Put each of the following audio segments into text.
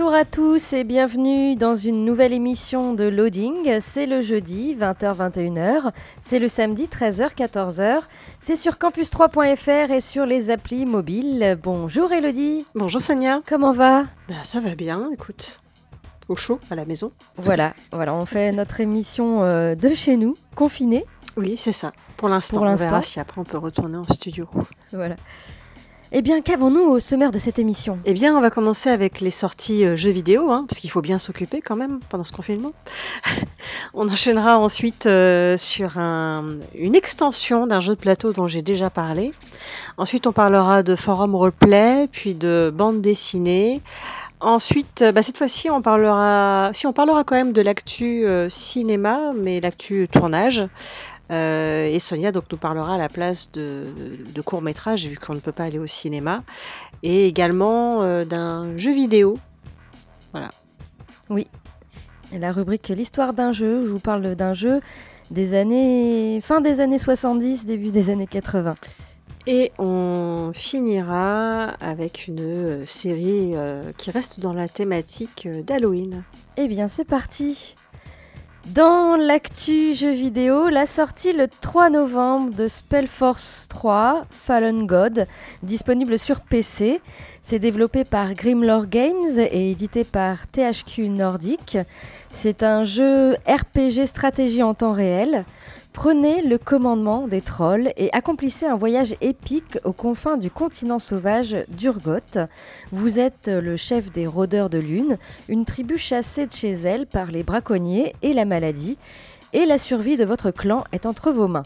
Bonjour à tous et bienvenue dans une nouvelle émission de Loading. C'est le jeudi 20h-21h, c'est le samedi 13h-14h. C'est sur campus3.fr et sur les applis mobiles. Bonjour Elodie, Bonjour Sonia. comment va? Bah, ça va bien, écoute. Au chaud, à la maison. Voilà, voilà, on fait notre émission euh, de chez nous, confinée. Oui, c'est ça. Pour l'instant, on verra si après on peut retourner en studio. Voilà. Eh bien, qu'avons-nous au sommaire de cette émission? Eh bien, on va commencer avec les sorties euh, jeux vidéo, hein, parce qu'il faut bien s'occuper quand même pendant ce confinement. on enchaînera ensuite euh, sur un- une extension d'un jeu de plateau dont j'ai déjà parlé. Ensuite, on parlera de forum roleplay, puis de bande dessinée. Ensuite, euh, bah, cette fois-ci, on parlera, si on parlera quand même de l'actu cinéma, mais l'actu tournage. Euh, et Sonia donc nous parlera à la place de, de courts métrages vu qu'on ne peut pas aller au cinéma et également euh, d'un jeu vidéo. Et La rubrique L'histoire d'un jeu, je vous parle d'un jeu des années fin des années 70, début des années 80. Et on finira avec une euh, série qui reste dans la thématique d'Halloween. Eh bien, c'est parti. Dans l'actu jeu vidéo, la sortie le 3 novembre de Spellforce 3 Fallen God, disponible sur PC. C'est développé par Grimlore Games et édité par THQ Nordic. C'est un jeu RPG stratégie en temps réel. Prenez le commandement des trolls et accomplissez un voyage épique aux confins du continent sauvage d'Urgot. Vous êtes le chef des rôdeurs de lune, une tribu chassée de chez elle par les braconniers et la maladie, et la survie de votre clan est entre vos mains.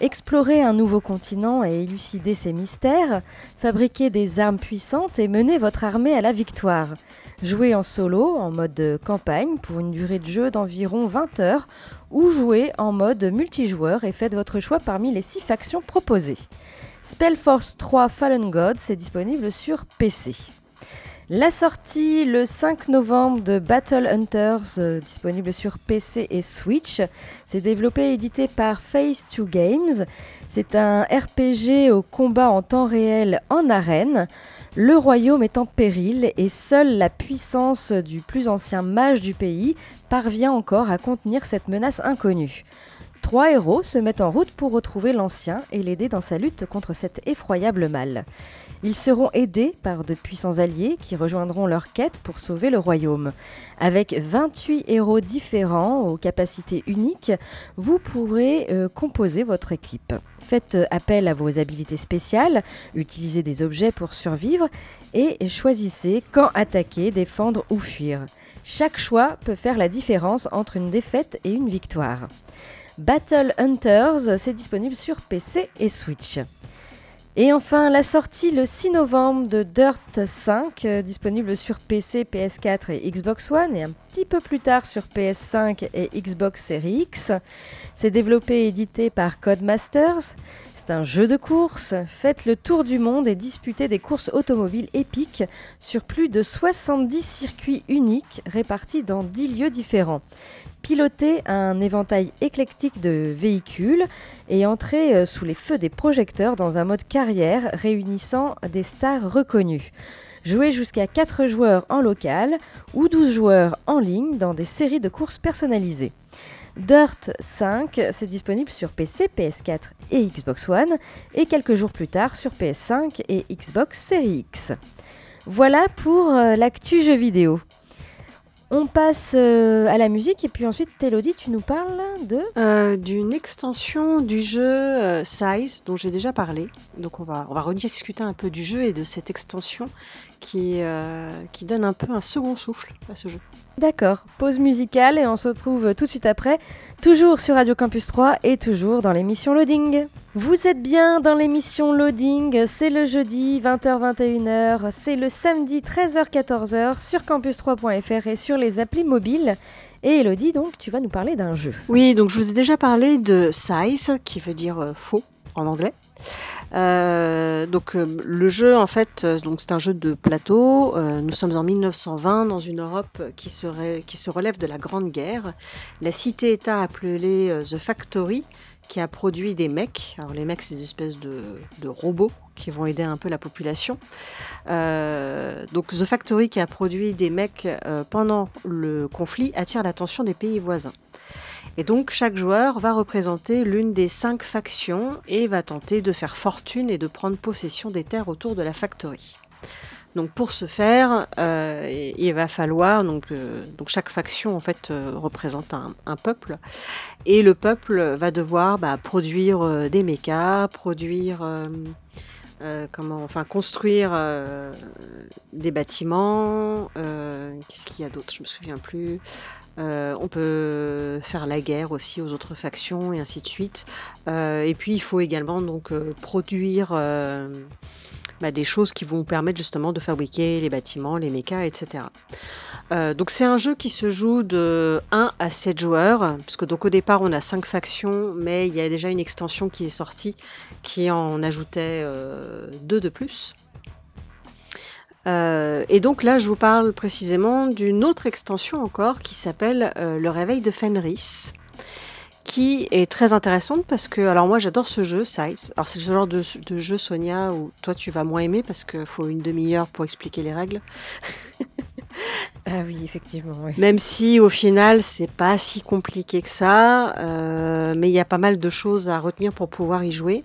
Explorez un nouveau continent et élucidez ses mystères, fabriquez des armes puissantes et menez votre armée à la victoire. Jouez en solo, en mode campagne, pour une durée de jeu d'environ 20 heures, ou jouez en mode multijoueur et faites votre choix parmi les 6 factions proposées. Spellforce 3 Fallen God, c'est disponible sur PC. La sortie le 5 novembre de Battle Hunters, euh, disponible sur PC et Switch. C'est développé et édité par Phase 2 Games. C'est un RPG au combat en temps réel en arène. Le royaume est en péril et seule la puissance du plus ancien mage du pays parvient encore à contenir cette menace inconnue. Trois héros se mettent en route pour retrouver l'ancien et l'aider dans sa lutte contre cet effroyable mal. Ils seront aidés par de puissants alliés qui rejoindront leur quête pour sauver le royaume. Avec 28 héros différents aux capacités uniques, vous pourrez euh, composer votre équipe. Faites euh, appel à vos habilités spéciales, utilisez des objets pour survivre et choisissez quand attaquer, défendre ou fuir. Chaque choix peut faire la différence entre une défaite et une victoire. Battle Hunters, c'est disponible sur PC et Switch. Et enfin, la sortie le 6 novembre de Dirt 5, euh, disponible sur PC, PS4 et Xbox One, et un petit peu plus tard sur PS5 et Xbox Series X. C'est développé et édité par Codemasters. C'est un jeu de course. Faites le tour du monde et disputez des courses automobiles épiques sur plus de 70 circuits uniques répartis dans 10 lieux différents. Pilotez un éventail éclectique de véhicules et entrez euh, sous les feux des projecteurs dans un mode carrière réunissant des stars reconnues. Jouez jusqu'à 4 joueurs en local ou 12 joueurs en ligne dans des séries de courses personnalisées. Dirt 5, c'est disponible sur PC, PS4 et Xbox One, et quelques jours plus tard sur PS5 et Xbox Series X. Voilà pour euh, l'actu jeu vidéo. On passe euh, à la musique et puis ensuite, Elodie, tu nous parles de Euh, d'une extension du jeu euh, Size dont j'ai déjà parlé. Donc on va, on va rediscuter un peu du jeu et de cette extension qui, euh, qui donne un peu un second souffle à ce jeu. D'accord, pause musicale et on se retrouve tout de suite après, toujours sur Radio Campus 3 et toujours dans l'émission Loading. Vous êtes bien dans l'émission Loading, c'est le jeudi 20h-21h, c'est le samedi 13h-14h sur campus3.fr et sur les applis mobiles. Et Elodie, donc, tu vas nous parler d'un jeu. Oui, donc je vous ai déjà parlé de Size, qui veut dire euh, faux en anglais. Euh, donc euh, le jeu en fait, c'est un jeu de plateau. Nous sommes en 1920 dans une Europe qui se, ré- qui se relève de la Grande Guerre. La cité-État appelée The Factory qui a produit des mecs. Alors les mecs c'est des espèces de, robots qui vont aider un peu la population. Euh, donc The Factory qui a produit des mecs euh, pendant le conflit attire l'attention des pays voisins. Et donc chaque joueur va représenter l'une des cinq factions et va tenter de faire fortune et de prendre possession des terres autour de la factory. Donc pour ce faire, euh, il va falloir donc, euh, donc chaque faction en fait euh, représente un, peuple et le peuple va devoir bah, produire des mechas, produire comment enfin construire des bâtiments. Qu'est-ce qu'il y a d'autre? Je me souviens plus. On peut faire la guerre aussi aux autres factions et ainsi de suite. Et puis il faut également donc produire bah, des choses qui vont permettre justement de fabriquer les bâtiments, les mechas, etc. Euh, donc c'est un jeu qui se joue de 1 à 7 joueurs, puisque donc au départ on a 5 factions, mais il y a déjà une extension qui est sortie qui en ajoutait 2 de plus. Euh, et donc là, je vous parle précisément d'une autre extension encore qui s'appelle euh, Le Réveil de Fenris, qui est très intéressante parce que, alors moi j'adore ce jeu, Size. Alors c'est le genre de, de jeu, Sonia, où toi tu vas moins aimer parce qu'il faut une demi-heure pour expliquer les règles. Ah oui, effectivement, oui. Même si au final c'est pas si compliqué que ça, euh, mais il y a pas mal de choses à retenir pour pouvoir y jouer.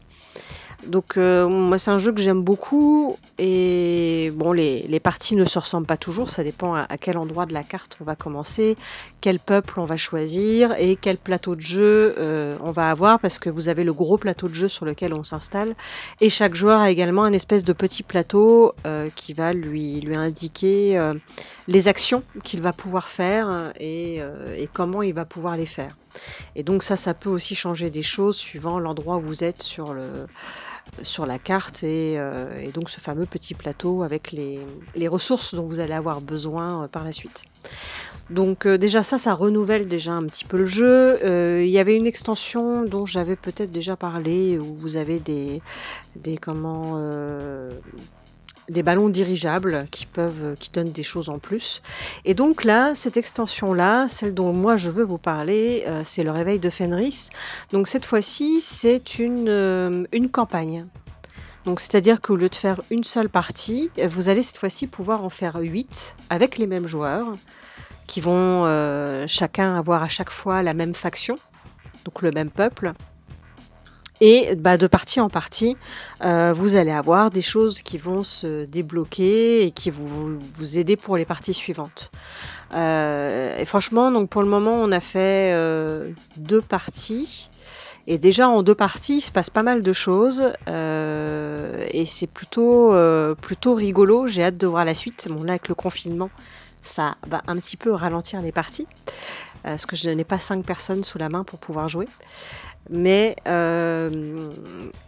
Donc euh, moi c'est un jeu que j'aime beaucoup et bon les, les parties ne se ressemblent pas toujours, ça dépend à, quel endroit de la carte on va commencer, quel peuple on va choisir et quel plateau de jeu euh, on va avoir parce que vous avez le gros plateau de jeu sur lequel on s'installe et chaque joueur a également un espèce de petit plateau euh, qui va lui, lui indiquer euh, les actions qu'il va pouvoir faire et, euh, et comment il va pouvoir les faire. Et donc ça, ça peut aussi changer des choses suivant l'endroit où vous êtes sur, le, sur la carte et, euh, et donc ce fameux petit plateau avec les, ressources dont vous allez avoir besoin euh, par la suite. Donc euh, déjà ça, ça renouvelle déjà un petit peu le jeu. Il y avait une extension dont j'avais peut-être déjà parlé où vous avez des, des comment des ballons dirigeables qui peuvent qui donnent des choses en plus. Et donc là, cette extension là, celle dont moi je veux vous parler, euh, c'est le réveil de Fenris. Donc cette fois-ci, c'est une euh, une campagne. Donc c'est-à-dire qu'au lieu de faire une seule partie, vous allez cette fois-ci pouvoir en faire 8 avec les mêmes joueurs qui vont euh, chacun avoir à chaque fois la même faction, donc le même peuple. Et bah, de partie en partie, euh, vous allez avoir des choses qui vont se débloquer et qui vous, vous aider pour les parties suivantes. Euh, et franchement, donc pour le moment, on a fait euh, deux parties. Et déjà en deux parties, il se passe pas mal de choses euh, et c'est plutôt euh, plutôt rigolo. J'ai hâte de voir la suite. Bon là avec le confinement, ça va un petit peu ralentir les parties euh, parce que je n'ai pas cinq personnes sous la main pour pouvoir jouer. Mais euh,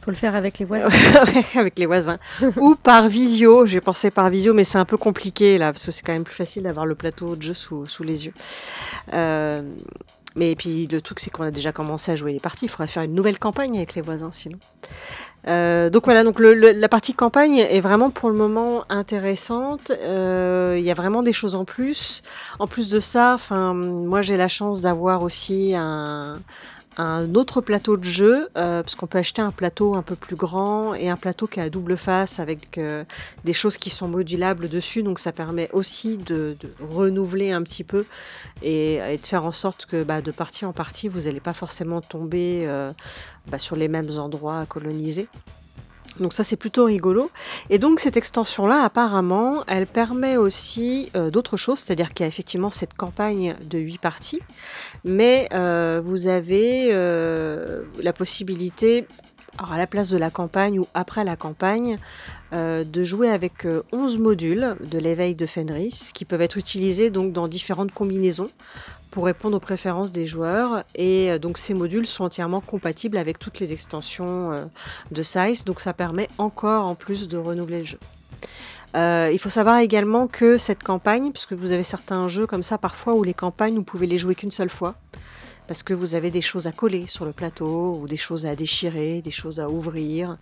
Faut le faire avec les voisins. avec les voisins ou par visio. J'ai pensé par visio, mais c'est un peu compliqué là parce que c'est quand même plus facile d'avoir le plateau de jeu sous, sous les yeux. Euh, mais puis le truc, c'est qu'on a déjà commencé à jouer les parties. Il faudrait faire une nouvelle campagne avec les voisins sinon. Euh, donc voilà, donc le, le- la partie campagne est vraiment pour le moment intéressante. Euh, Il y a vraiment des choses en plus. En plus de ça, enfin, moi j'ai la chance d'avoir aussi un, un autre plateau de jeu, euh, parce qu'on peut acheter un plateau un peu plus grand et un plateau qui a double face avec euh, des choses qui sont modulables dessus. Donc ça permet aussi de, renouveler un petit peu et, de faire en sorte que bah, de partie en partie, vous n'allez pas forcément tomber euh, bah, sur les mêmes endroits à coloniser. Donc ça c'est plutôt rigolo. Et donc cette extension-là, apparemment, elle permet aussi euh, d'autres choses, c'est-à-dire qu'il y a effectivement cette campagne de 8 parties, mais euh, vous avez euh, la possibilité, à la place de la campagne ou après la campagne, de jouer avec euh, 11 modules de l'éveil de Fenris qui peuvent être utilisés donc dans différentes combinaisons pour répondre aux préférences des joueurs. Et euh, donc ces modules sont entièrement compatibles avec toutes les extensions euh, de Size, donc ça permet encore en plus de renouveler le jeu. Euh, il faut savoir également que cette campagne, puisque vous avez certains jeux comme ça parfois où les campagnes vous pouvez les jouer qu'une seule fois, parce que vous avez des choses à coller sur le plateau ou des choses à déchirer, des choses à ouvrir.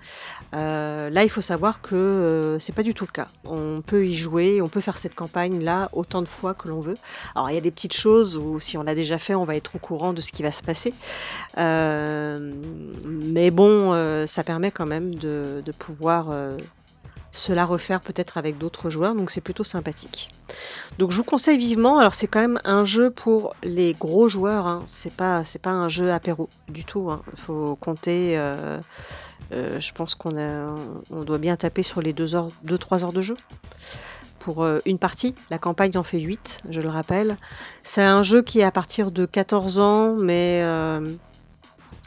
Euh, là, il faut savoir que euh, c'est pas du tout le cas. On peut y jouer, on peut faire cette campagne là autant de fois que l'on veut. Alors il y a des petites choses où si on l'a déjà fait, on va être au courant de ce qui va se passer. Euh, mais bon, euh, ça permet quand même de, pouvoir se la refaire peut-être avec d'autres joueurs, donc c'est plutôt sympathique. Donc je vous conseille vivement. Alors c'est quand même un jeu pour les gros joueurs. Hein. C'est pas un jeu apéro du tout. hein. Il faut compter. euh, euh, je pense qu'on on doit bien taper sur les 2 heures 2-3 heures de jeu pour euh, une partie. La campagne en fait 8, je le rappelle. C'est un jeu qui est à partir de 14 ans, mais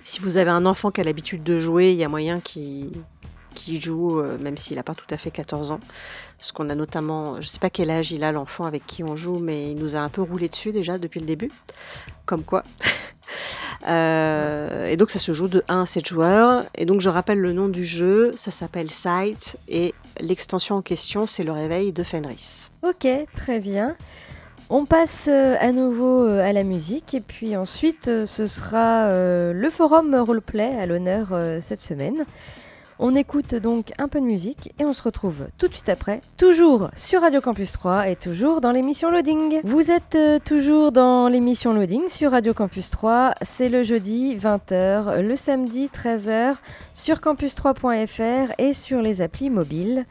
si vous avez un enfant qui a l'habitude de jouer, il y a moyen qu'il qu'il joue, euh, même s'il n'a pas tout à fait 14 ans. Parce qu'on a notamment, je sais pas quel âge il a l'enfant avec qui on joue, mais il nous a un peu roulé dessus déjà depuis le début. Comme quoi. Euh, et donc ça se joue de 1 à 7 joueurs. Et donc je rappelle le nom du jeu, ça s'appelle Sight, et l'extension en question c'est le réveil de Fenris. Ok, très bien. On passe euh, à nouveau à la musique et puis ensuite ce sera le forum roleplay à l'honneur cette semaine. On écoute donc un peu de musique et on se retrouve tout de suite après, toujours sur Radio Campus 3 et toujours dans l'émission Loading. Vous êtes euh, toujours dans l'émission Loading sur Radio Campus 3, c'est le jeudi 20h, le samedi 13h sur campus3.fr et sur les applis mobiles.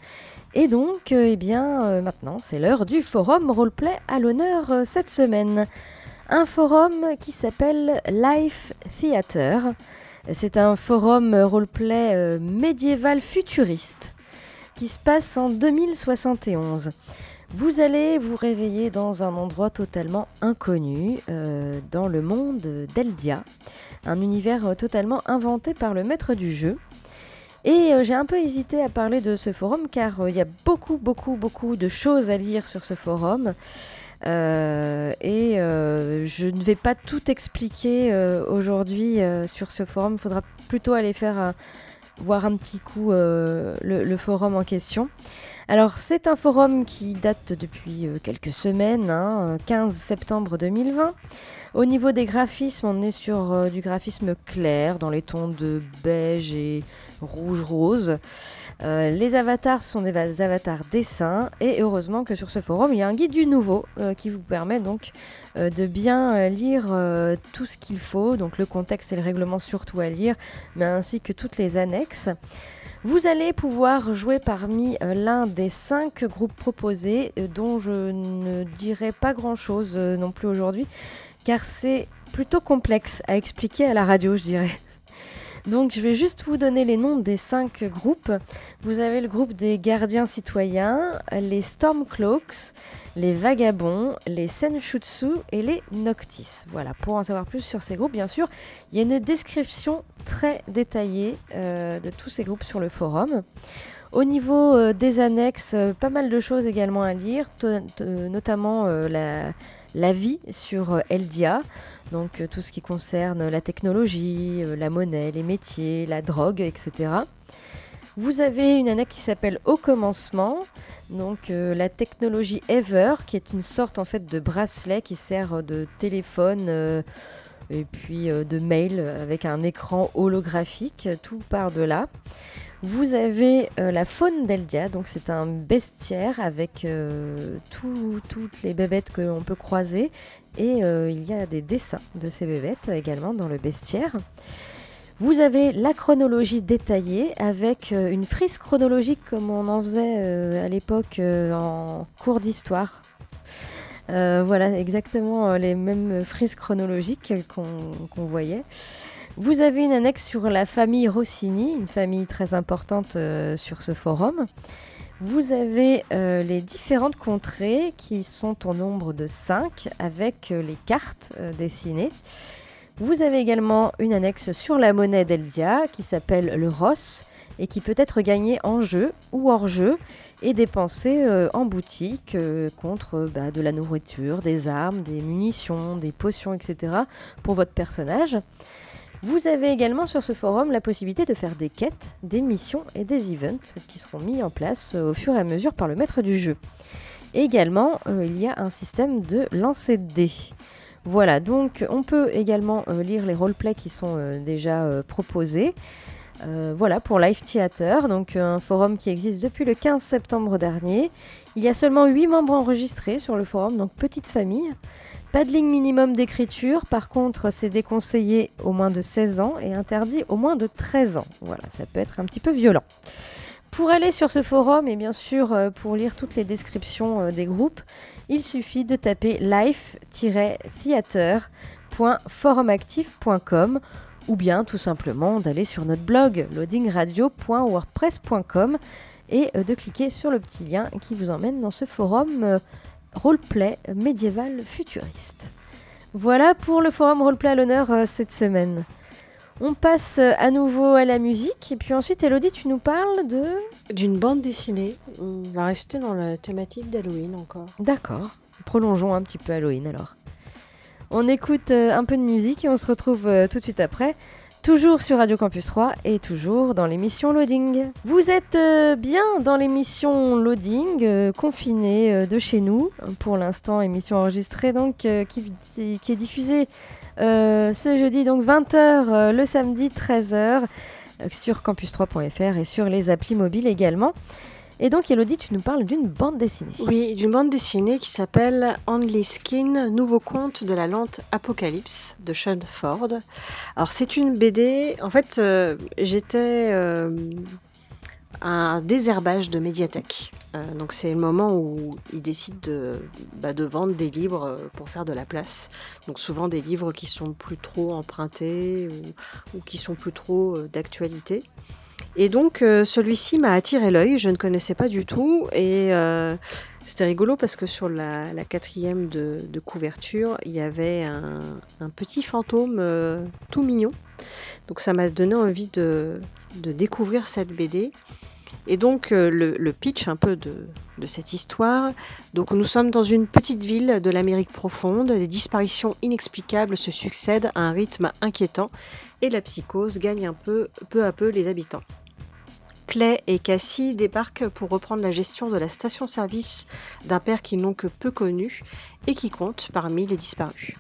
Et donc, euh, eh bien, euh, maintenant, c'est l'heure du forum roleplay à l'honneur cette semaine. Un forum qui s'appelle Life Theater. C'est un forum roleplay euh, médiéval futuriste qui se passe en 2071. Vous allez vous réveiller dans un endroit totalement inconnu, euh, dans le monde d'Eldia, un univers euh, totalement inventé par le maître du jeu. Et j'ai un peu hésité à parler de ce forum car il y a beaucoup, beaucoup, beaucoup de choses à lire sur ce forum. Euh, et euh, je ne vais pas tout expliquer euh, aujourd'hui sur ce forum. Il faudra plutôt aller faire voir un petit coup le, forum en question. Alors c'est un forum qui date depuis quelques semaines, hein, euh, 15 septembre 2020. Au niveau des graphismes, on est sur du graphisme clair, dans les tons de beige et rouge-rose. Euh, les avatars sont des va- avatars dessins et heureusement que sur ce forum il y a un guide du nouveau euh, qui vous permet donc euh, de bien lire tout ce qu'il faut, donc le contexte et le règlement surtout à lire, mais ainsi que toutes les annexes. Vous allez pouvoir jouer parmi l'un des cinq groupes proposés, dont je ne dirai pas grand-chose non plus aujourd'hui, car c'est plutôt complexe à expliquer à la radio, je dirais. Donc je vais juste vous donner les noms des cinq groupes. Vous avez le groupe des gardiens citoyens, les Stormcloaks, les Vagabonds, les Senshutsu et les Noctis. Voilà, pour en savoir plus sur ces groupes, bien sûr, il y a une description très détaillée euh, de tous ces groupes sur le forum. Au niveau euh, des annexes, euh, pas mal de choses également à lire, notamment la, vie sur Eldia, donc euh, tout ce qui concerne la technologie, euh, la monnaie, les métiers, la drogue, etc. Vous avez une annexe qui s'appelle Au commencement, donc euh, la technologie Ever, qui est une sorte en fait de bracelet qui sert de téléphone et puis de mail avec un écran holographique, tout part de là. Vous avez la faune d'Eldia, donc c'est un bestiaire avec tout- toutes les bébêtes qu'on peut croiser et euh, il y a des dessins de ces bébêtes également dans le bestiaire. Vous avez la chronologie détaillée avec euh, une frise chronologique comme on en faisait euh, à l'époque en cours d'histoire. Voilà, exactement les mêmes frises chronologiques qu'on voyait. Vous avez une annexe sur la famille Rossini, une famille très importante sur ce forum. Vous avez euh, les différentes contrées qui sont au nombre de 5 avec euh, les cartes euh, dessinées. Vous avez également une annexe sur la monnaie d'Eldia qui s'appelle le Ross et qui peut être gagnée en jeu ou hors jeu et dépensée en boutique contre bah, de la nourriture, des armes, des munitions, des potions, etc. pour votre personnage. Vous avez également sur ce forum la possibilité de faire des quêtes, des missions et des events qui seront mis en place euh, au fur et à mesure par le maître du jeu. Également, euh, il y a un système de lancer de dés. Voilà, donc on peut également euh, lire les roleplays qui sont déjà proposés. Voilà pour Live Theater, donc un forum qui existe depuis le 15 septembre dernier. Il y a seulement 8 membres enregistrés sur le forum, donc petite famille. Pas de ligne minimum d'écriture, par contre c'est déconseillé au moins de 16 ans et interdit au moins de 13 ans. Voilà, ça peut être un petit peu violent. Pour aller sur ce forum et bien sûr euh, pour lire toutes les descriptions euh, des groupes, il suffit de taper life-theater.forumactif.com ou bien tout simplement d'aller sur notre blog loadingradio.wordpress.com et euh, de cliquer sur le petit lien qui vous emmène dans ce forum roleplay médiéval futuriste. Voilà pour le forum roleplay à l'honneur euh, cette semaine. On passe euh, à nouveau à la musique et puis ensuite Elodie tu nous parles de... D'une bande dessinée. On va rester dans la thématique d'Halloween encore. D'accord, prolongeons un petit peu Halloween alors. On écoute euh, un peu de musique et on se retrouve tout de suite après. Toujours sur Radio Campus 3 et toujours dans l'émission Loading. Vous êtes euh, bien dans l'émission Loading, euh, confinée euh, de chez nous. Pour l'instant, émission enregistrée donc qui, qui est diffusée ce jeudi donc 20h, le samedi 13h euh, sur campus3.fr et sur les applis mobiles également. Et donc Elodie, tu nous parles d'une bande dessinée. Oui, d'une bande dessinée qui s'appelle Only Skin, nouveau conte de la lente Apocalypse de Sean Ford. Alors c'est une BD, en fait euh, j'étais euh, un désherbage de médiathèque. Euh, donc c'est le moment où ils décident de, bah, vendre des livres euh, pour faire de la place. Donc souvent des livres qui sont plus trop empruntés ou, ou qui sont plus trop d'actualité. Et donc euh, celui-ci m'a attiré l'œil, je ne connaissais pas du tout et euh, c'était rigolo parce que sur la, quatrième de, couverture, il y avait un, petit fantôme euh, tout mignon. Donc ça m'a donné envie de, découvrir cette BD. Et donc le, le pitch un peu de, de cette histoire. Donc nous sommes dans une petite ville de l'Amérique profonde. Des disparitions inexplicables se succèdent à un rythme inquiétant et la psychose gagne un peu, peu à peu les habitants. Clay et Cassie débarquent pour reprendre la gestion de la station-service d'un père qu'ils n'ont que peu connu et qui compte parmi les disparus.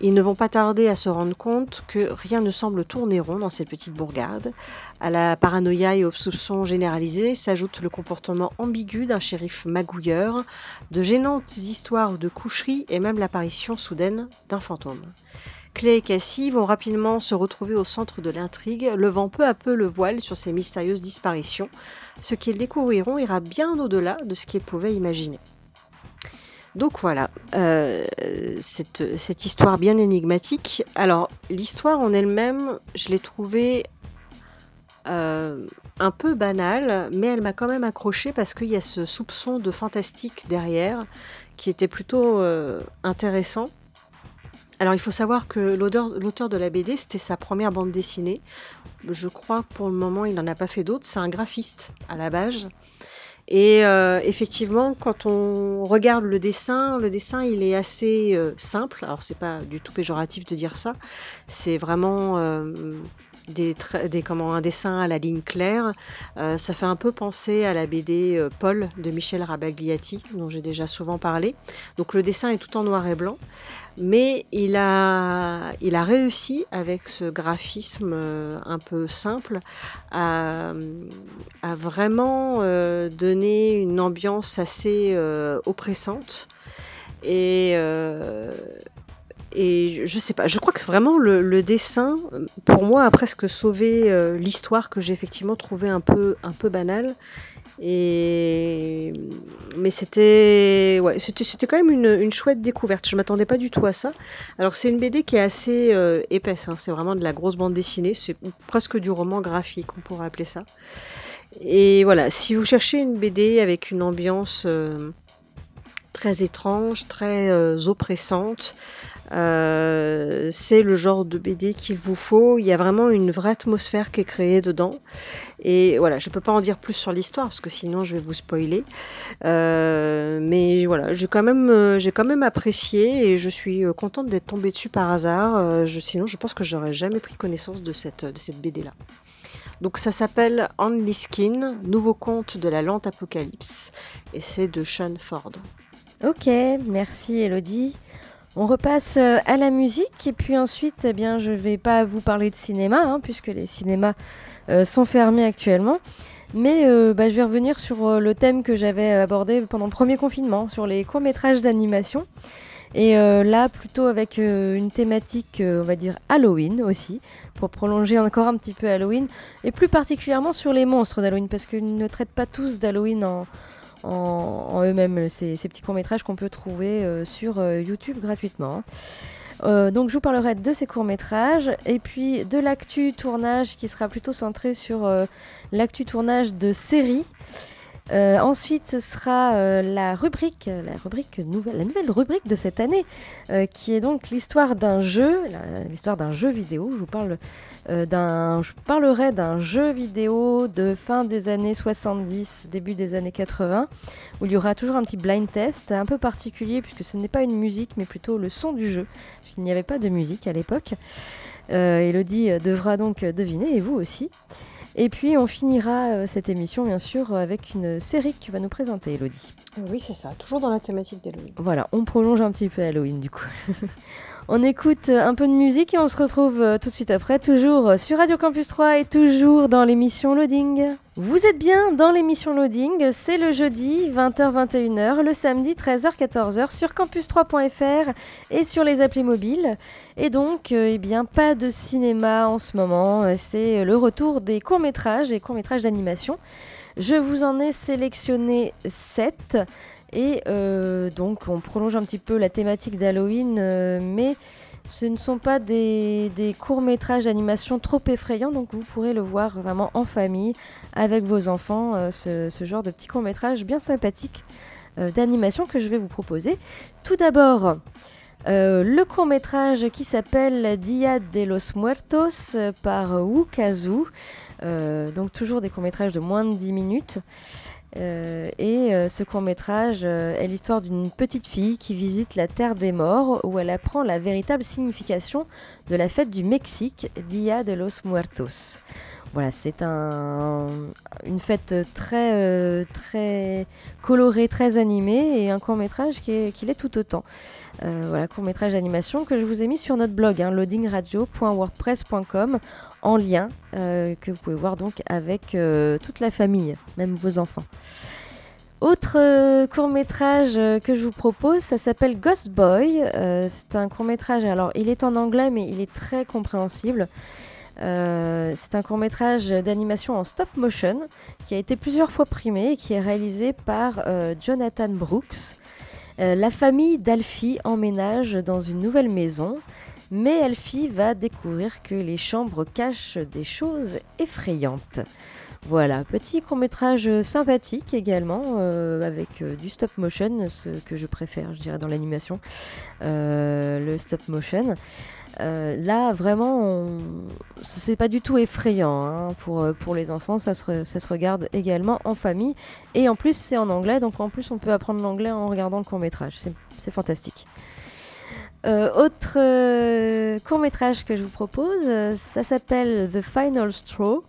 Ils ne vont pas tarder à se rendre compte que rien ne semble tourner rond dans cette petite bourgade. À la paranoïa et aux soupçons généralisés s'ajoute le comportement ambigu d'un shérif magouilleur, de gênantes histoires de coucherie et même l'apparition soudaine d'un fantôme. Clay et Cassie vont rapidement se retrouver au centre de l'intrigue, levant peu à peu le voile sur ces mystérieuses disparitions. Ce qu'ils découvriront ira bien au-delà de ce qu'ils pouvaient imaginer. Donc voilà, euh, cette, histoire bien énigmatique. Alors, l'histoire en elle-même, je l'ai trouvée euh, un peu banale, mais elle m'a quand même accroché parce qu'il y a ce soupçon de fantastique derrière qui était plutôt euh, intéressant. Alors il faut savoir que l'auteur de la BD, c'était sa première bande dessinée. Je crois que pour le moment, il n'en a pas fait d'autres. C'est un graphiste à la base. Et euh, effectivement, quand on regarde le dessin, le dessin il est assez euh, simple. Alors c'est pas du tout péjoratif de dire ça. C'est vraiment euh, des, comment un dessin à la ligne claire. Ça fait un peu penser à la BD Paul de Michel Rabagliati, dont j'ai déjà souvent parlé. Donc le dessin est tout en noir et blanc, mais il a il a réussi avec ce graphisme euh, un peu simple à, à vraiment euh, donner une ambiance assez euh, oppressante et et je sais pas, je crois que vraiment le, dessin, pour moi, a presque sauvé l'histoire que j'ai effectivement trouvée un peu, un peu banale. Et mais c'était ouais, c'était quand même une, une chouette découverte. Je m'attendais pas du tout à ça. Alors c'est une BD qui est assez euh, épaisse. hein. C'est vraiment de la grosse bande dessinée. C'est presque du roman graphique, on pourrait appeler ça. Et voilà, si vous cherchez une BD avec une ambiance euh, très étrange, très euh, oppressante, euh, c'est le genre de BD qu'il vous faut. Il y a vraiment une vraie atmosphère qui est créée dedans. Et voilà, je peux pas en dire plus sur l'histoire parce que sinon je vais vous spoiler. Euh, mais voilà, j'ai quand même, euh, j'ai quand même apprécié et je suis contente d'être tombée dessus par hasard. Sinon, je pense que j'aurais jamais pris connaissance de cette, de cette BD là. Donc ça s'appelle Only Skin, nouveau conte de la lente apocalypse, et c'est de Sean Ford. Ok, merci Elodie. On repasse euh, à la musique et puis ensuite, eh je vais pas vous parler de cinéma hein, puisque les cinémas euh, sont fermés actuellement. Mais euh, bah, je vais revenir sur le thème que j'avais abordé pendant le premier confinement, sur les courts-métrages d'animation. Et là, plutôt avec une thématique, on va dire Halloween aussi, pour prolonger encore un petit peu Halloween, et plus particulièrement sur les monstres d'Halloween, parce qu'ils ne traitent pas tous d'Halloween en, en, eux-mêmes, ces, petits courts-métrages qu'on peut trouver euh, sur euh, YouTube gratuitement. hein. Euh, donc je vous parlerai de ces courts-métrages et puis de l'actu tournage qui sera plutôt centré sur l'actu tournage de séries. Ensuite, ce sera la rubrique, la rubrique nouvelle, la nouvelle rubrique de cette année, qui est donc l'histoire d'un jeu, l'histoire d'un jeu vidéo. Je vous parle euh, d'un, je parlerai d'un jeu vidéo de fin des années 70, début des années 80, où il y aura toujours un petit blind test un peu particulier puisque ce n'est pas une musique, mais plutôt le son du jeu, puisqu'il n'y avait pas de musique à l'époque. Euh, Elodie euh, devra donc deviner, et vous aussi. Et puis on finira cette émission bien sûr avec une série que tu vas nous présenter Elodie. Oui, c'est ça, toujours dans la thématique d'Halloween. Voilà, on prolonge un petit peu Halloween du coup. on écoute euh, un peu de musique et on se retrouve euh, tout de suite après, toujours euh, sur Radio Campus 3 et toujours dans l'émission Loading. Vous êtes bien dans l'émission Loading, c'est le jeudi 20h-21h, le samedi 13h-14h sur campus3.fr et sur les applis mobiles. Et donc, eh bien, pas de cinéma en ce moment, c'est le retour des courts-métrages et courts-métrages d'animation. Je vous en ai sélectionné 7. Et euh, donc on prolonge un petit peu la thématique d'Halloween, euh, mais ce ne sont pas des, courts-métrages d'animation trop effrayants, donc vous pourrez le voir vraiment en famille, avec vos enfants, euh, ce, genre de petits courts-métrages bien sympathiques euh, d'animation que je vais vous proposer. Tout d'abord, le court-métrage qui s'appelle Dia de los Muertos par Wu Kazu. Euh, donc toujours des courts-métrages de moins de 10 minutes. Euh, et euh, ce court métrage euh, est l'histoire d'une petite fille qui visite la terre des morts où elle apprend la véritable signification de la fête du Mexique, Dia de los Muertos. Voilà, c'est un, une fête très, très colorée, très animée et un court métrage qui qui l'est tout autant. Voilà, court métrage d'animation que je vous ai mis sur notre blog, hein, loadingradio.wordpress.com, en lien, euh, que vous pouvez voir donc avec euh, toute la famille, même vos enfants. Autre euh, court métrage que je vous propose, ça s'appelle Ghost Boy. C'est un court métrage, alors il est en anglais mais il est très compréhensible. C'est un court métrage d'animation en stop motion qui a été plusieurs fois primé et qui est réalisé par Jonathan Brooks. La famille d'Alfie emménage dans une nouvelle maison, mais Alfie va découvrir que les chambres cachent des choses effrayantes. Voilà, petit court métrage sympathique également, euh, avec euh, du stop motion, ce que je préfère, je dirais, dans l'animation, euh, le stop motion. Là, vraiment, on... c'est pas du tout effrayant hein, pour, les enfants, ça se, ça se regarde également en famille. Et en plus, c'est en anglais, donc en plus, on peut apprendre l'anglais en regardant le court métrage. C'est- C'est fantastique. Euh, autre court métrage que je vous propose, euh, ça s'appelle The Final Straw.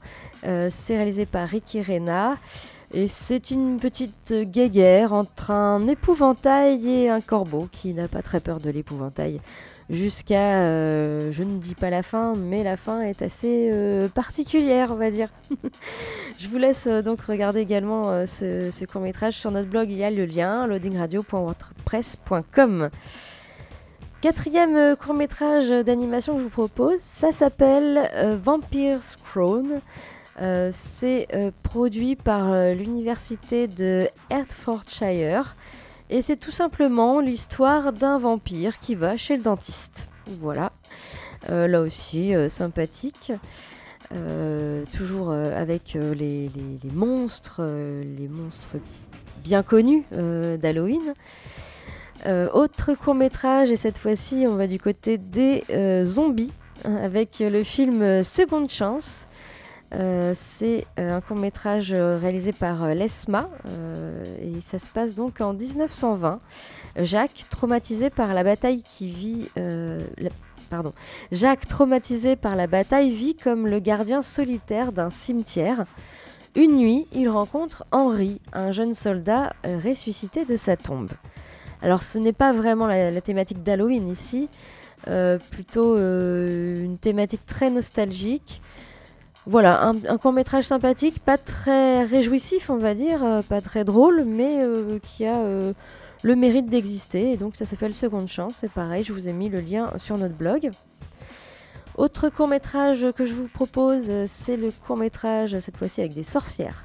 Euh, c'est réalisé par Ricky Rena. Et c'est une petite euh, guéguerre entre un épouvantail et un corbeau qui n'a pas très peur de l'épouvantail. Jusqu'à, euh, je ne dis pas la fin, mais la fin est assez euh, particulière, on va dire. je vous laisse euh, donc regarder également euh, ce, ce court métrage sur notre blog. Il y a le lien loadingradio.wordpress.com. Quatrième court métrage d'animation que je vous propose, ça s'appelle euh, Vampire's Crown. Euh, c'est euh, produit par euh, l'université de Hertfordshire et c'est tout simplement l'histoire d'un vampire qui va chez le dentiste. Voilà, Euh, là aussi sympathique. Euh, toujours euh, avec euh, les, monstres, euh, les monstres bien connus euh, d'Halloween. Euh, autre court métrage, et cette fois-ci on va du côté des euh, zombies, hein, avec le film euh, Seconde Chance. C'est un court métrage réalisé par Lesma et ça se passe donc en 1920. Jacques, traumatisé par la bataille qui vit, pardon, Jacques, traumatisé par la bataille, vit comme le gardien solitaire d'un cimetière. Une nuit, il rencontre Henri, un jeune soldat ressuscité de sa tombe. Alors ce n'est pas vraiment la, thématique d'Halloween ici, euh, plutôt euh, une thématique très nostalgique. Voilà, un, court métrage sympathique, pas très réjouissif on va dire, euh, pas très drôle, mais qui a le mérite d'exister. Et donc ça s'appelle Seconde Chance, c'est pareil, je vous ai mis le lien sur notre blog. Autre court métrage que je vous propose, c'est le court métrage, cette fois-ci avec des sorcières,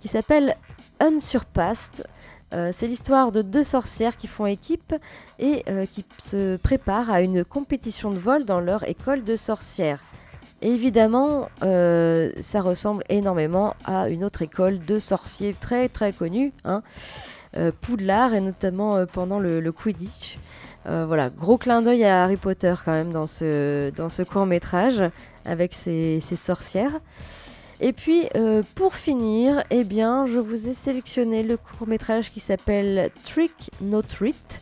qui s'appelle Unsurpassed. Euh, c'est l'histoire de deux sorcières qui font équipe et euh, qui se préparent à une compétition de vol dans leur école de sorcières. Évidemment, euh, ça ressemble énormément à une autre école de sorciers très très connue, hein, Poudlard, et notamment pendant le, Quidditch. Voilà, gros clin d'œil à Harry Potter quand même dans ce, court métrage avec ces, ces sorcières. Et puis euh, pour finir, eh je vous ai sélectionné le court métrage qui s'appelle Trick No Treat,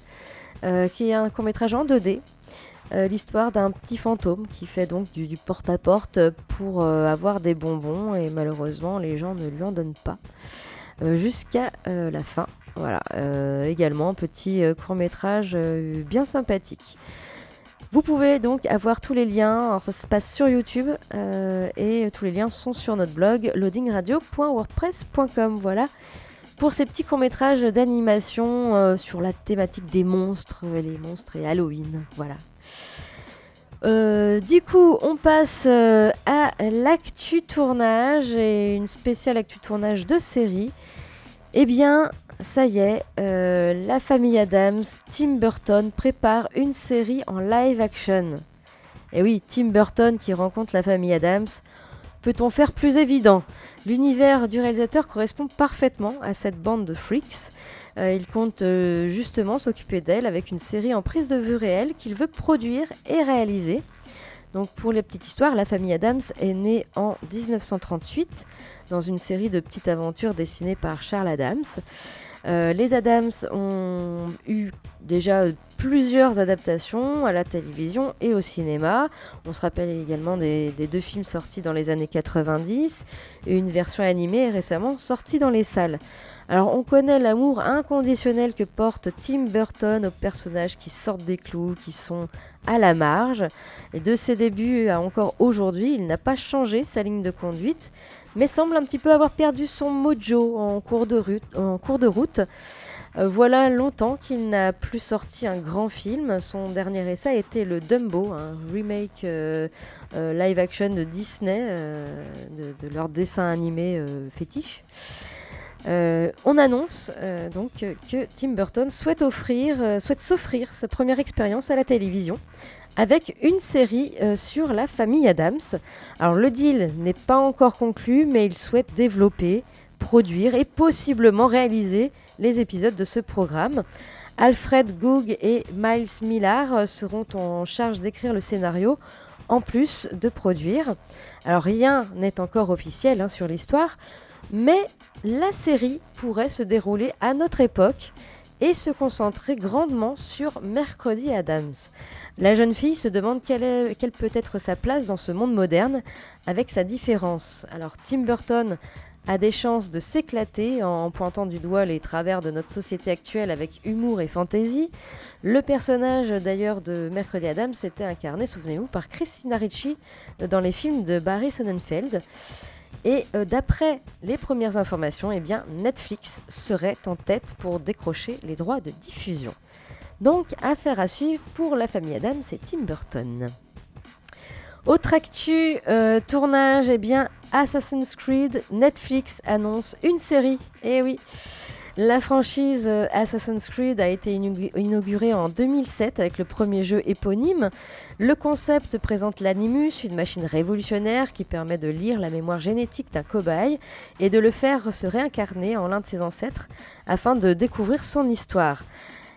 euh, qui est un court métrage en 2D. euh, L'histoire d'un petit fantôme qui fait donc du, porte-à-porte pour euh, avoir des bonbons et malheureusement les gens ne lui en donnent pas jusqu'à la fin. Voilà, également petit court métrage bien sympathique. Vous pouvez donc avoir tous les liens, alors ça se passe sur YouTube euh, et tous les liens sont sur notre blog loadingradio.wordpress.com. Voilà pour ces petits courts-métrages d'animation euh, sur la thématique des monstres, euh, les monstres et Halloween. Voilà. Du coup, on passe à l'actu tournage et une spéciale actu tournage de série. Eh bien, ça y est, euh, la famille Adams, Tim Burton prépare une série en live action. Et oui, Tim Burton qui rencontre la famille Adams. Peut-on faire plus évident? L'univers du réalisateur correspond parfaitement à cette bande de freaks. Euh, il compte euh, justement s'occuper d'elle avec une série en prise de vue réelle qu'il veut produire et réaliser. Donc pour les petites histoires, la famille Adams est née en 1938 dans une série de petites aventures dessinées par Charles Adams. Euh, les Adams ont eu déjà plusieurs adaptations à la télévision et au cinéma. On se rappelle également des, des deux films sortis dans les années 90 et une version animée récemment sortie dans les salles. Alors on connaît l'amour inconditionnel que porte Tim Burton aux personnages qui sortent des clous, qui sont à la marge. Et de ses débuts à encore aujourd'hui, il n'a pas changé sa ligne de conduite, mais semble un petit peu avoir perdu son mojo en cours de, route. Euh, voilà longtemps qu'il n'a plus sorti un grand film. Son dernier essai a été le Dumbo, un remake euh, euh, live action de Disney, de, de leur dessin animé fétiche. On annonce donc que Tim Burton souhaite souhaite s'offrir sa première expérience à la télévision avec une série euh, sur la famille Adams. Alors le deal n'est pas encore conclu, mais il souhaite développer, produire et possiblement réaliser les épisodes de ce programme. Alfred Goog et Miles Millar euh, seront en charge d'écrire le scénario en plus de produire. Alors rien n'est encore officiel hein, sur l'histoire, mais la série pourrait se dérouler à notre époque et se concentrer grandement sur Mercredi Adams. La jeune fille se demande quelle, peut être sa place dans ce monde moderne avec sa différence. Alors Tim Burton a des chances de s'éclater en pointant du doigt les travers de notre société actuelle avec humour et fantaisie. Le personnage d'ailleurs de Mercredi Adams était incarné, souvenez-vous, par Christina Ricci dans les films de Barry Sonnenfeld. Et euh, d'après les premières informations, eh Netflix serait en tête pour décrocher les droits de diffusion. Donc, affaire à suivre pour la famille Adams et Tim Burton. Autre actu, euh, tournage, eh bien Assassin's Creed, Netflix annonce une série. Eh oui, la franchise euh, Assassin's Creed a été inaugu- inaugurée en 2007 avec le premier jeu éponyme. Le concept présente l'Animus, une machine révolutionnaire qui permet de lire la mémoire génétique d'un cobaye et de le faire se réincarner en l'un de ses ancêtres afin de découvrir son histoire.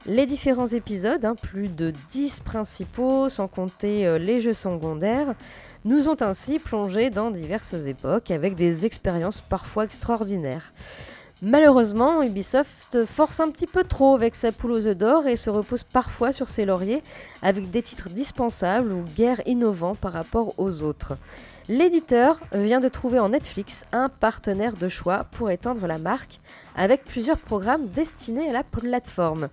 Les différents épisodes, hein, plus de 10 principaux, sans compter euh, les jeux secondaires, nous ont ainsi plongé dans diverses époques avec des expériences parfois extraordinaires. Malheureusement, Ubisoft force un petit peu trop avec sa poule aux œufs d'or et se repose parfois sur ses lauriers avec des titres dispensables ou guère innovants par rapport aux autres. L'éditeur vient de trouver en Netflix un partenaire de choix pour étendre la marque avec plusieurs programmes destinés à la plateforme.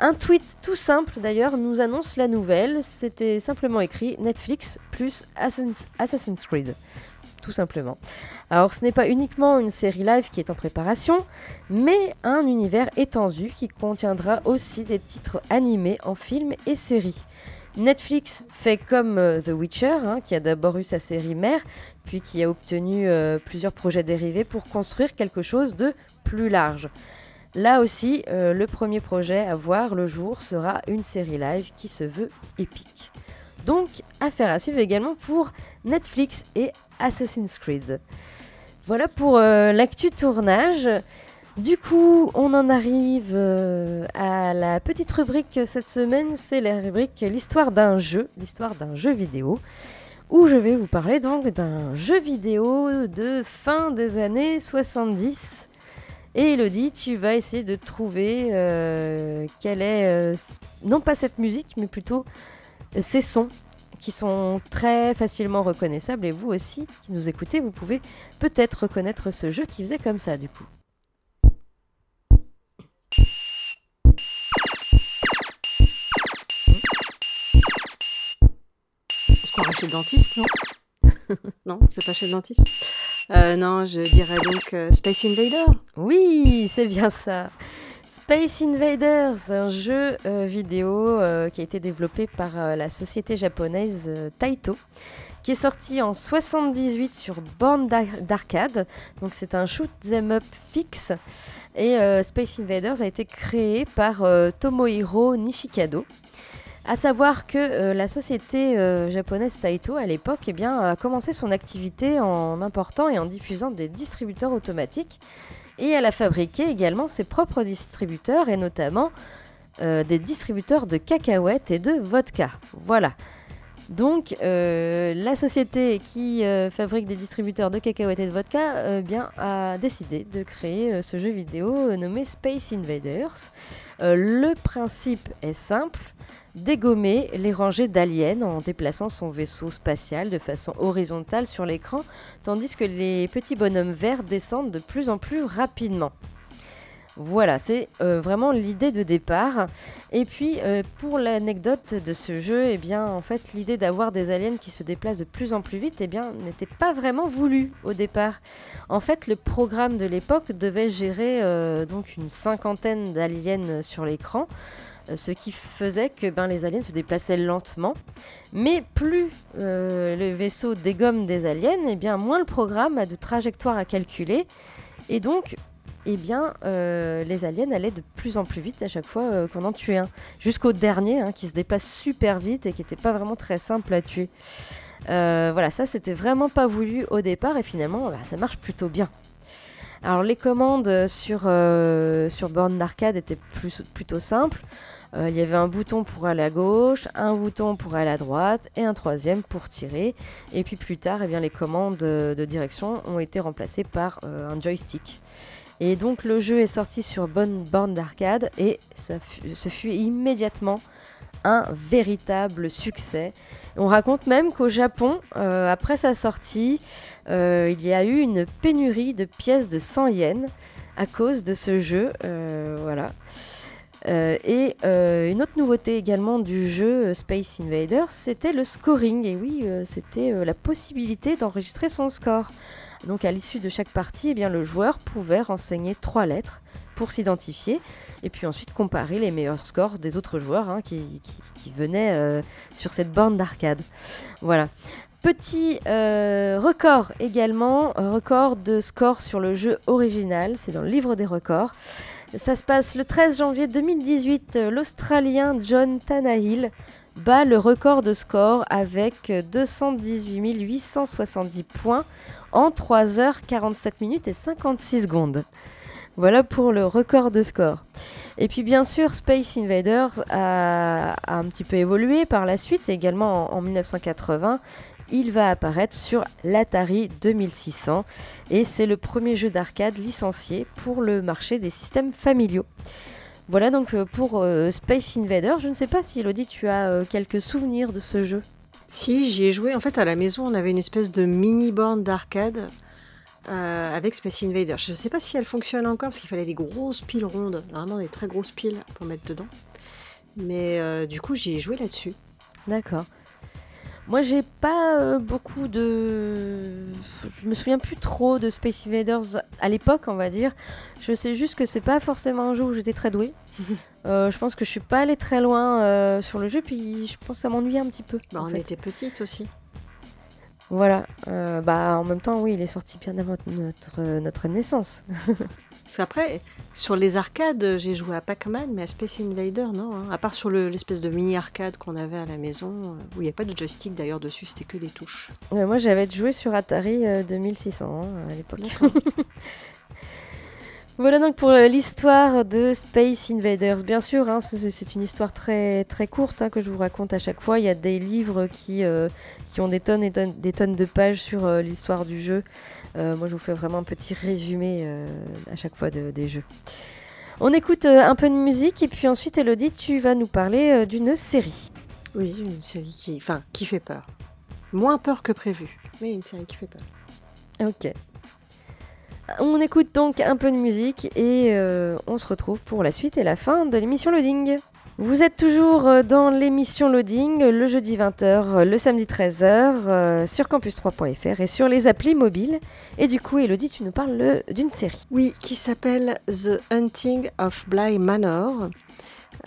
Un tweet tout simple d'ailleurs nous annonce la nouvelle, c'était simplement écrit Netflix plus Assassin's Assassin's Creed. Tout simplement. Alors ce n'est pas uniquement une série live qui est en préparation, mais un univers étendu qui contiendra aussi des titres animés en films et séries. Netflix fait comme euh, The Witcher, hein, qui a d'abord eu sa série mère, puis qui a obtenu euh, plusieurs projets dérivés pour construire quelque chose de plus large. Là aussi, euh, le premier projet à voir le jour sera une série live qui se veut épique. Donc, affaire à suivre également pour Netflix et Assassin's Creed. Voilà pour euh, l'actu tournage. Du coup, on en arrive euh, à la petite rubrique cette semaine, c'est la rubrique l'histoire d'un jeu, l'histoire d'un jeu vidéo, où je vais vous parler donc d'un jeu vidéo de fin des années 70. Et Elodie, tu vas essayer de trouver euh, quelle est, non pas cette musique, mais plutôt ces sons qui sont très facilement reconnaissables. Et vous aussi, qui nous écoutez, vous pouvez peut-être reconnaître ce jeu qui faisait comme ça du coup. Est-ce qu'on va chez le dentiste, non Non, c'est pas chez le dentiste. Euh, non, je dirais donc euh, Space Invader. Oui, c'est bien ça. Space Invaders, un jeu euh, vidéo euh, qui a été développé par euh, la société japonaise Taito, qui est sorti en 78 sur borne d'ar- d'arcade. Donc c'est un shoot 'em up fixe. Et Space Invaders a été créé par Tomohiro Nishikado. À savoir que la société japonaise Taito, à l'époque, eh a commencé son activité en important et en diffusant des distributeurs automatiques. Et elle a fabriqué également ses propres distributeurs, et notamment euh, des distributeurs de cacahuètes et de vodka. Voilà. Donc, euh, la société qui euh, fabrique des distributeurs de cacahuètes et de vodka euh, bien, a décidé de créer ce jeu vidéo nommé Space Invaders. Le principe est simple dégommer les rangées d'aliens en déplaçant son vaisseau spatial de façon horizontale sur l'écran, tandis que les petits bonhommes verts descendent de plus en plus rapidement. Voilà, c'est euh, vraiment l'idée de départ. Et puis, euh, pour l'anecdote de ce jeu, eh bien, en fait, l'idée d'avoir des aliens qui se déplacent de plus en plus vite, eh bien, n'était pas vraiment voulu au départ. En fait, le programme de l'époque devait gérer euh, donc une cinquantaine d'aliens sur l'écran, ce qui faisait que ben, les aliens se déplaçaient lentement. Mais plus le vaisseau dégomme des aliens, eh bien, moins le programme a de trajectoire à calculer. Et donc, eh bien, euh, les aliens allaient de plus en plus vite à chaque fois euh, qu'on en tuait un. Jusqu'au dernier, hein, qui se déplace super vite et qui n'était pas vraiment très simple à tuer. Euh, voilà, ça c'était vraiment pas voulu au départ et finalement bah, ça marche plutôt bien. Alors les commandes sur, sur borne d'arcade étaient plutôt simples. Il y avait un bouton pour aller à gauche, un bouton pour aller à droite et un troisième pour tirer. Et puis plus tard, eh bien, les commandes de direction ont été remplacées par un joystick. Et donc le jeu est sorti sur bonne borne d'arcade et ce fut immédiatement un véritable succès. On raconte même qu'au Japon, euh, après sa sortie, euh, il y a eu une pénurie de pièces de 100 yens à cause de ce jeu. euh, voilà. Et une autre nouveauté également du jeu Space Invaders, c'était le scoring. Et oui, c'était la possibilité d'enregistrer son score. Donc à l'issue de chaque partie, eh bien, le joueur pouvait renseigner trois lettres pour s'identifier et puis ensuite comparer les meilleurs scores des autres joueurs hein, qui, venaient euh, sur cette borne d'arcade. Voilà. Petit euh, record également, record de score sur le jeu original, c'est dans le livre des records. Ça se passe le 13 janvier 2018. euh, L'Australien John Tannehill bat le record de score avec 218 870 points en 3h47 minutes et 56 secondes. Voilà pour le record de score. Et puis bien sûr, Space Invaders a, un petit peu évolué par la suite, également en, en 1980. Il va apparaître sur l'Atari 2600 et c'est le premier jeu d'arcade licencié pour le marché des systèmes familiaux. Voilà donc euh, pour euh, Space Invaders. Je ne sais pas si Elodie, tu as euh, quelques souvenirs de ce jeu. Si, j'y ai joué. En fait, à la maison, on avait une espèce de mini borne d'arcade euh, avec Space Invaders. Je ne sais pas si elle fonctionne encore parce qu'il fallait des grosses piles rondes, vraiment des très grosses piles pour mettre dedans. Mais euh, du coup, j'y ai joué là-dessus. D'accord. Moi, j'ai pas euh, beaucoup de. Je me souviens plus trop de Space Invaders à l'époque, on va dire. Je sais juste que c'est pas forcément un jeu où j'étais très douée. Euh, je pense que je suis pas allée très loin euh, sur le jeu, puis je pense que ça m'ennuyait un petit peu. Bah, en on fait. était petites aussi. Voilà. Euh, bah, en même temps, oui, il est sorti bien avant notre, notre naissance. Parce qu'après, sur les arcades, j'ai joué à Pac-Man, mais à Space Invader, non. hein. À part sur le- l'espèce de mini arcade qu'on avait à la maison, où il n'y a pas de joystick d'ailleurs dessus, c'était que des touches. Moi, j'avais joué sur Atari euh, 2600 hein, à l'époque. Voilà donc pour euh, l'histoire de Space Invaders. Bien sûr, hein, c'est une histoire très, très courte hein, que je vous raconte à chaque fois. Il y a des livres qui, euh, qui ont des tonnes et tonnes, des tonnes de pages sur euh, l'histoire du jeu. Euh, moi, je vous fais vraiment un petit résumé à chaque fois de- des jeux. On écoute un peu de musique et puis ensuite, Elodie, tu vas nous parler d'une série. Oui, une série qui, enfin, qui fait peur. Moins peur que prévu, mais une série qui fait peur. Ok. On écoute donc un peu de musique et euh, on se retrouve pour la suite et la fin de l'émission Loading. Vous êtes toujours euh, dans l'émission Loading le jeudi 20h, le samedi 13h euh, sur campus3.fr et sur les applis mobiles. Et du coup, Elodie, tu nous parles le- d'une série. Oui, qui s'appelle The Hunting of Bly Manor.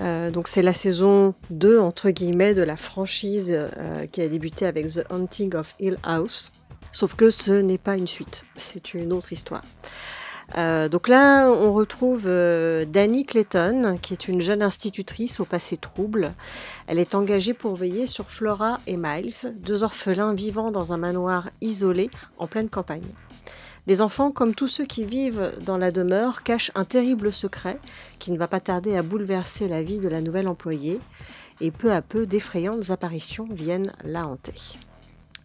Euh, donc c'est la saison 2 entre guillemets de la franchise euh, qui a débuté avec The Hunting of Hill House. Sauf que ce n'est pas une suite, c'est une autre histoire. Euh, donc là, on retrouve euh, Dani Clayton, qui est une jeune institutrice au passé trouble. Elle est engagée pour veiller sur Flora et Miles, deux orphelins vivant dans un manoir isolé en pleine campagne. Des enfants, comme tous ceux qui vivent dans la demeure, cachent un terrible secret qui ne va pas tarder à bouleverser la vie de la nouvelle employée, et peu à peu, d'effrayantes apparitions viennent la hanter.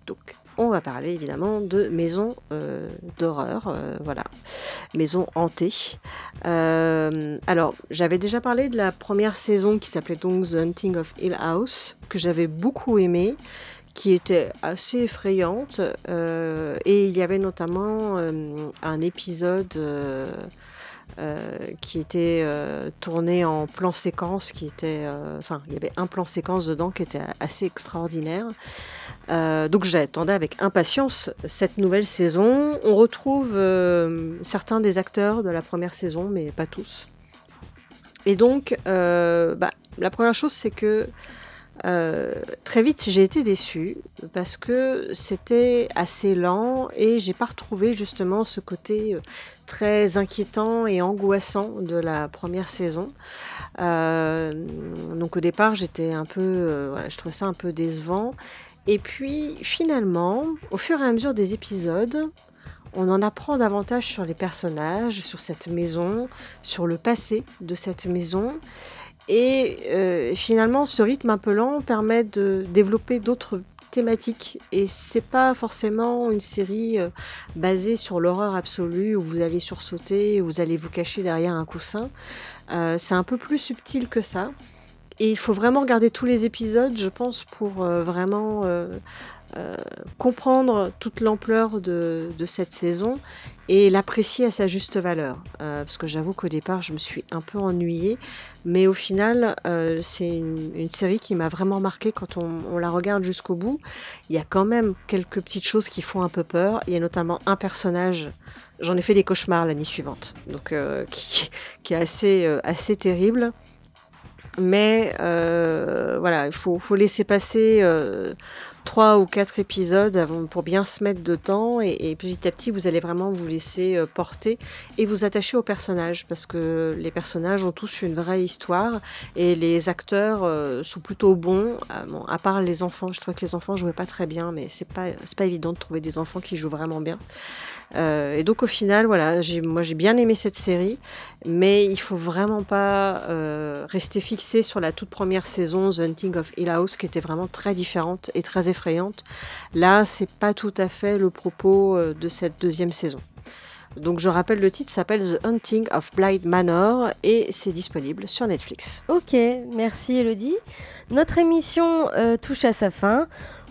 Donc, on va parler évidemment de maisons euh, d'horreur, euh, voilà, maisons hantées. Euh, alors, j'avais déjà parlé de la première saison qui s'appelait donc The Hunting of Hill House, que j'avais beaucoup aimé, qui était assez effrayante, euh, et il y avait notamment un épisode. Euh, qui était euh, tourné en plan séquence, qui était, euh, enfin, il y avait un plan séquence dedans qui était assez extraordinaire. Donc j'attendais avec impatience cette nouvelle saison. On retrouve certains des acteurs de la première saison, mais pas tous. Et donc, bah, la première chose, c'est que euh, très vite, j'ai été déçue parce que c'était assez lent et j'ai pas retrouvé justement ce côté euh, très inquiétant et angoissant de la première saison. Euh, donc au départ, j'étais un peu, je trouvais ça un peu décevant. Et puis finalement, au fur et à mesure des épisodes, on en apprend davantage sur les personnages, sur cette maison, sur le passé de cette maison. Et euh, finalement, ce rythme un peu lent permet de développer d'autres thématiques. Et c'est pas forcément une série euh, basée sur l'horreur absolue où vous allez sursauter, où vous allez vous cacher derrière un coussin. Euh, c'est un peu plus subtil que ça. Et il faut vraiment regarder tous les épisodes, je pense, pour vraiment euh, comprendre toute l'ampleur de, cette saison et l'apprécier à sa juste valeur. Euh, parce que j'avoue qu'au départ, je me suis un peu ennuyée, mais au final, euh, c'est une, série qui m'a vraiment marqué quand on, la regarde jusqu'au bout. Il y a quand même quelques petites choses qui font un peu peur. Il y a notamment un personnage, j'en ai fait des cauchemars l'année suivante, donc qui, qui est assez, assez terrible. Mais euh, voilà, il faut, faut laisser passer euh, trois ou quatre épisodes avant, pour bien se mettre dedans et, et petit à petit vous allez vraiment vous laisser euh, porter et vous attacher aux personnages parce que les personnages ont tous une vraie histoire et les acteurs sont plutôt bons. Bon, à part les enfants, je trouvais que les enfants jouaient pas très bien, mais c'est pas c'est pas évident de trouver des enfants qui jouent vraiment bien. Euh, et donc au final, voilà, moi j'ai bien aimé cette série, mais il faut vraiment pas euh, rester fixé sur la toute première saison, The Hunting of Hill House, qui était vraiment très différente et très effrayante. Là, c'est pas tout à fait le propos euh, de cette deuxième saison. Donc je rappelle le titre s'appelle The Hunting of Blind Manor et c'est disponible sur Netflix. Ok, merci Elodie. Notre émission touche à sa fin.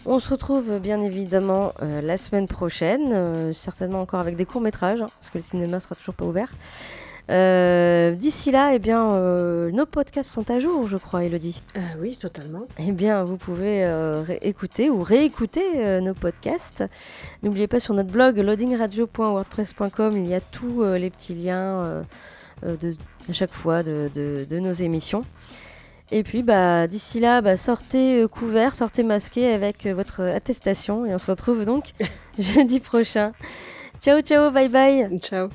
On se retrouve bien évidemment euh, la semaine prochaine, euh, certainement encore avec des courts-métrages, hein, parce que le cinéma sera toujours pas ouvert. Euh, D'ici là, eh bien, euh, nos podcasts sont à jour, je crois, Elodie. Euh, oui, totalement. Eh bien, vous pouvez euh, écouter ou réécouter euh, nos podcasts. N'oubliez pas sur notre blog loadingradio.wordpress.com, il y a tous euh, les petits liens euh, euh, de, à chaque fois de, de- de nos émissions. Et puis, bah, d'ici là, bah, sortez euh, couvert, sortez masqué avec euh, votre attestation et on se retrouve donc jeudi prochain. Ciao, ciao, bye bye. Ciao.